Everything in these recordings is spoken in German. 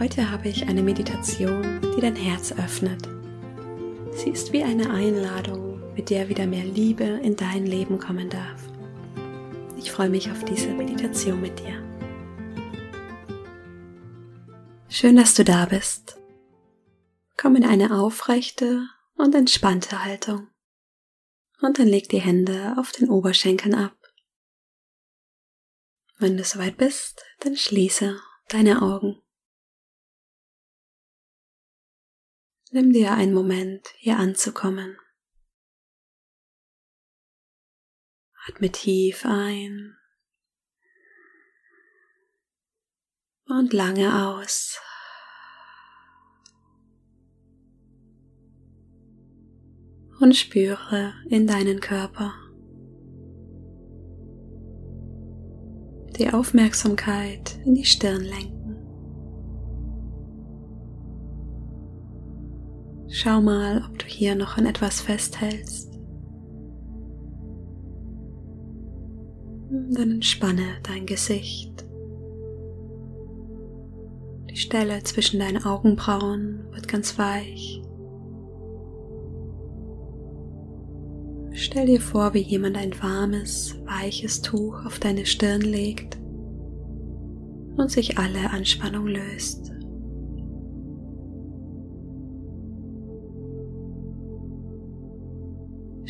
Heute habe ich eine Meditation, die dein Herz öffnet. Sie ist wie eine Einladung, mit der wieder mehr Liebe in dein Leben kommen darf. Ich freue mich auf diese Meditation mit dir. Schön, dass du da bist. Komm in eine aufrechte und entspannte Haltung. Und dann leg die Hände auf den Oberschenkeln ab. Wenn du soweit bist, dann schließe deine Augen. Nimm dir einen Moment, hier anzukommen. Atme tief ein und lange aus. Und spüre in deinen Körper. Die Aufmerksamkeit in die Stirn lenken. Schau mal, ob du hier noch an etwas festhältst. Dann entspanne dein Gesicht. Die Stelle zwischen deinen Augenbrauen wird ganz weich. Stell dir vor, wie jemand ein warmes, weiches Tuch auf deine Stirn legt und sich alle Anspannung löst.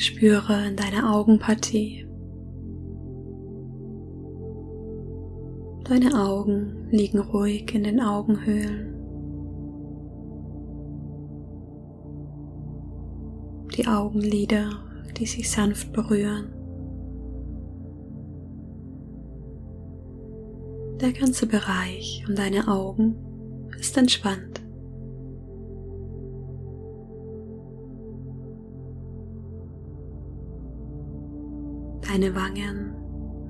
Spüre in deine Augenpartie. Deine Augen liegen ruhig in den Augenhöhlen. Die Augenlider, die sich sanft berühren. Der ganze Bereich um deine Augen ist entspannt. Deine Wangen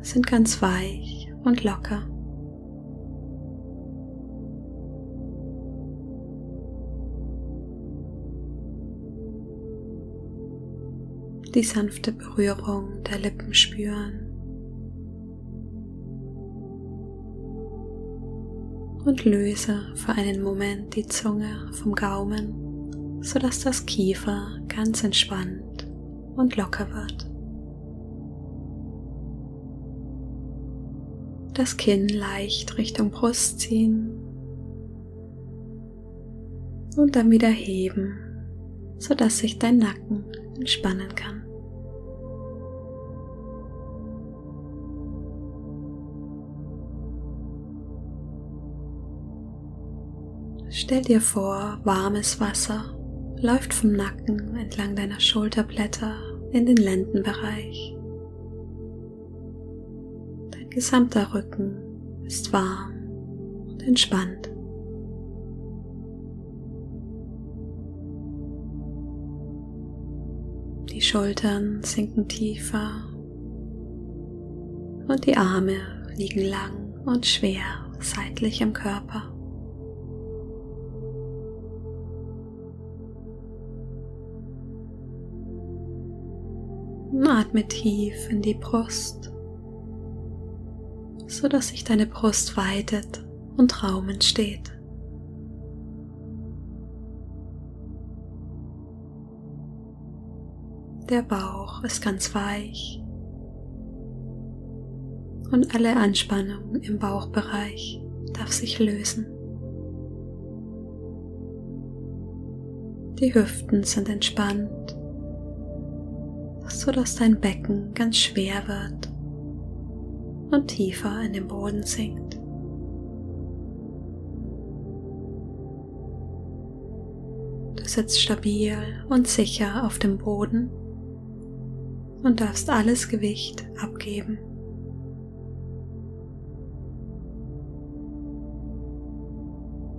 sind ganz weich und locker. Die sanfte Berührung der Lippen spüren. Und löse für einen Moment die Zunge vom Gaumen, sodass das Kiefer ganz entspannt und locker wird. Das Kinn leicht Richtung Brust ziehen und dann wieder heben, sodass sich dein Nacken entspannen kann. Stell dir vor, warmes Wasser läuft vom Nacken entlang deiner Schulterblätter in den Lendenbereich gesamter Rücken ist warm und entspannt. Die Schultern sinken tiefer und die Arme liegen lang und schwer seitlich im Körper. Atme tief in die Brust so dass sich deine Brust weitet und Raum entsteht. Der Bauch ist ganz weich und alle Anspannung im Bauchbereich darf sich lösen. Die Hüften sind entspannt, so dass dein Becken ganz schwer wird und tiefer in den Boden sinkt. Du sitzt stabil und sicher auf dem Boden und darfst alles Gewicht abgeben.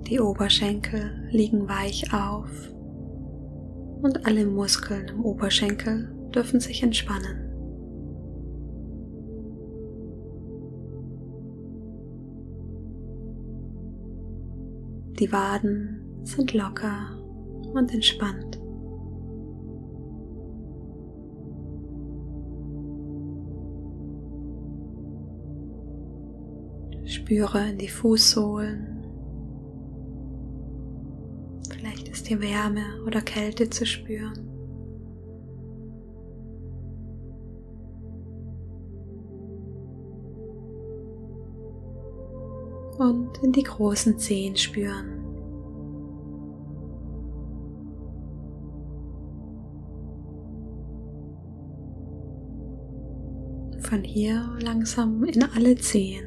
Die Oberschenkel liegen weich auf und alle Muskeln im Oberschenkel dürfen sich entspannen. Die Waden sind locker und entspannt. Spüre in die Fußsohlen. Vielleicht ist hier Wärme oder Kälte zu spüren. Und in die großen Zehen spüren. Von hier langsam in alle Zehen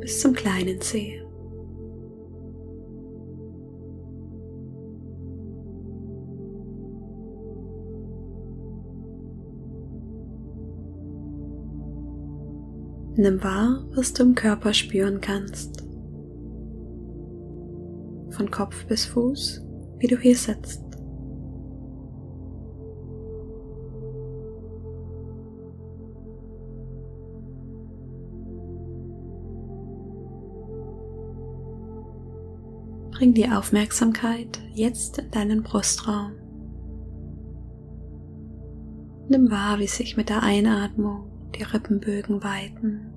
bis zum kleinen Zeh. Nimm wahr, was du im Körper spüren kannst. Von Kopf bis Fuß, wie du hier sitzt. Bring die Aufmerksamkeit jetzt in deinen Brustraum. Nimm wahr, wie sich mit der Einatmung die Rippenbögen weiten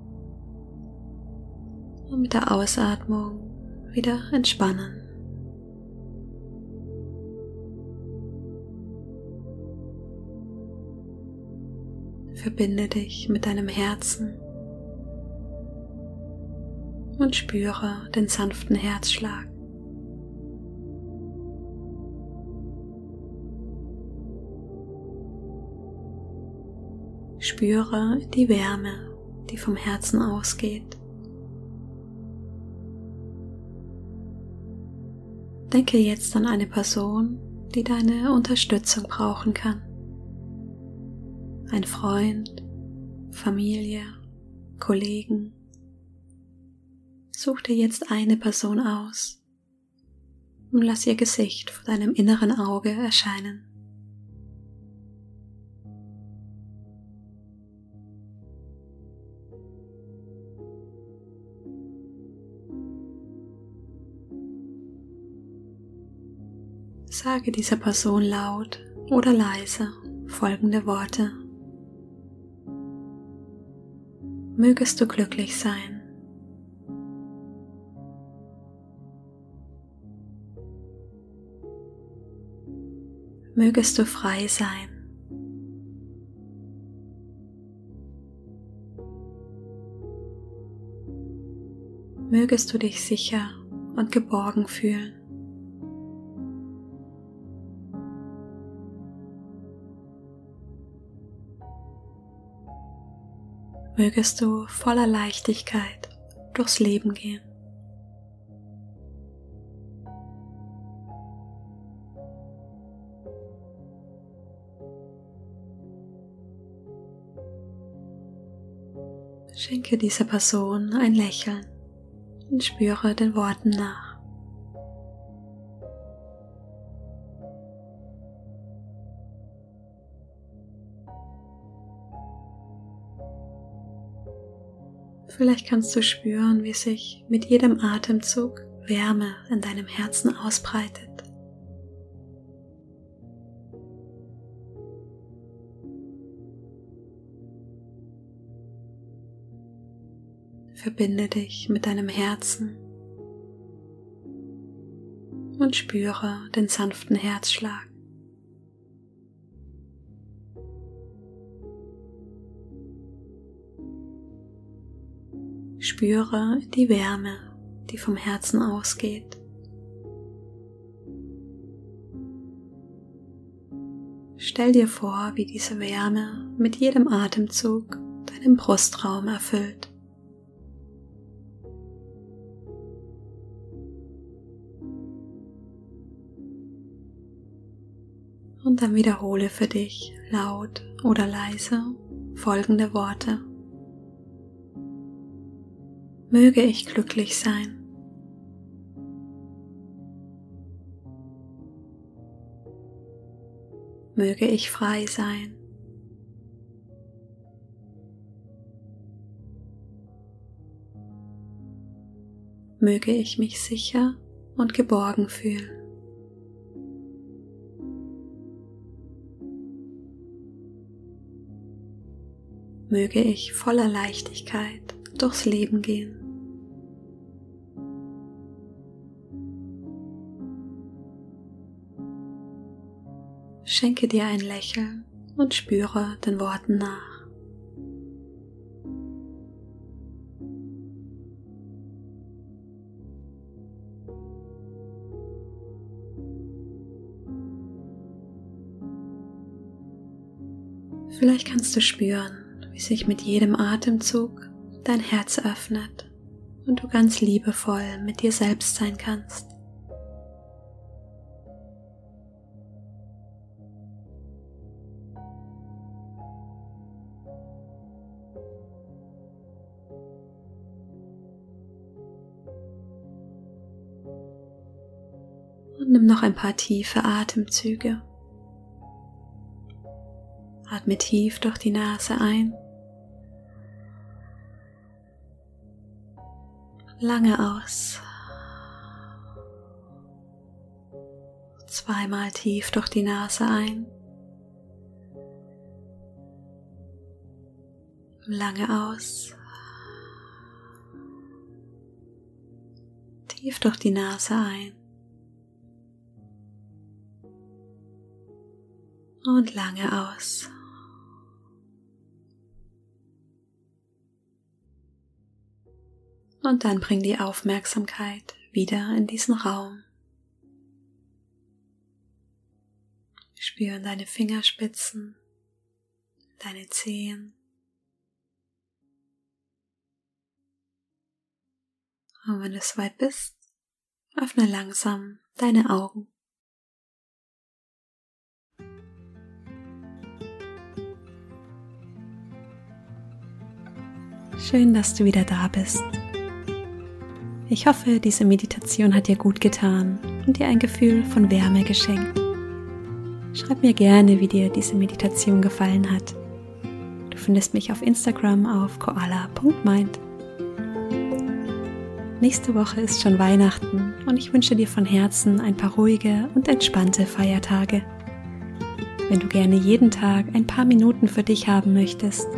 und mit der Ausatmung wieder entspannen. Verbinde dich mit deinem Herzen und spüre den sanften Herzschlag. Spüre die Wärme, die vom Herzen ausgeht. Denke jetzt an eine Person, die deine Unterstützung brauchen kann. Ein Freund, Familie, Kollegen. Such dir jetzt eine Person aus und lass ihr Gesicht vor deinem inneren Auge erscheinen. Sage dieser Person laut oder leise folgende Worte. Mögest du glücklich sein. Mögest du frei sein. Mögest du dich sicher und geborgen fühlen. Mögest du voller Leichtigkeit durchs Leben gehen. Schenke dieser Person ein Lächeln und spüre den Worten nach. Vielleicht kannst du spüren, wie sich mit jedem Atemzug Wärme in deinem Herzen ausbreitet. Verbinde dich mit deinem Herzen und spüre den sanften Herzschlag. Spüre die Wärme, die vom Herzen ausgeht. Stell dir vor, wie diese Wärme mit jedem Atemzug deinen Brustraum erfüllt. Und dann wiederhole für dich laut oder leise folgende Worte möge ich glücklich sein. Möge ich frei sein. Möge ich mich sicher und geborgen fühlen. Möge ich voller Leichtigkeit durchs Leben gehen. Schenke dir ein Lächeln und spüre den Worten nach. Vielleicht kannst du spüren, wie sich mit jedem Atemzug dein Herz öffnet und du ganz liebevoll mit dir selbst sein kannst. Und nimm noch ein paar tiefe Atemzüge. Atme tief durch die Nase ein. Lange aus. Zweimal tief durch die Nase ein. Lange aus. Tief durch die Nase ein. und lange aus. Und dann bring die Aufmerksamkeit wieder in diesen Raum. Spüren deine Fingerspitzen, deine Zehen. Und wenn du soweit bist, öffne langsam deine Augen. Schön, dass du wieder da bist. Ich hoffe, diese Meditation hat dir gut getan und dir ein Gefühl von Wärme geschenkt. Schreib mir gerne, wie dir diese Meditation gefallen hat. Du findest mich auf Instagram auf koala.mind. Nächste Woche ist schon Weihnachten und ich wünsche dir von Herzen ein paar ruhige und entspannte Feiertage. Wenn du gerne jeden Tag ein paar Minuten für dich haben möchtest,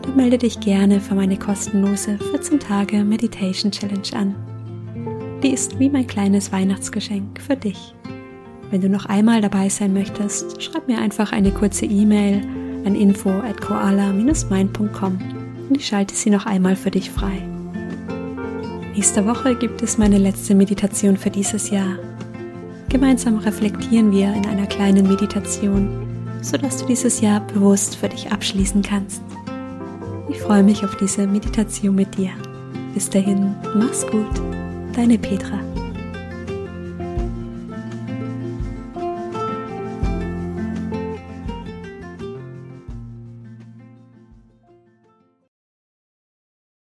dann melde dich gerne für meine kostenlose 14 Tage Meditation Challenge an. Die ist wie mein kleines Weihnachtsgeschenk für dich. Wenn du noch einmal dabei sein möchtest, schreib mir einfach eine kurze E-Mail an info at koala-mind.com und ich schalte sie noch einmal für dich frei. Nächste Woche gibt es meine letzte Meditation für dieses Jahr. Gemeinsam reflektieren wir in einer kleinen Meditation, sodass du dieses Jahr bewusst für dich abschließen kannst. Ich freue mich auf diese Meditation mit dir. Bis dahin, mach's gut, deine Petra.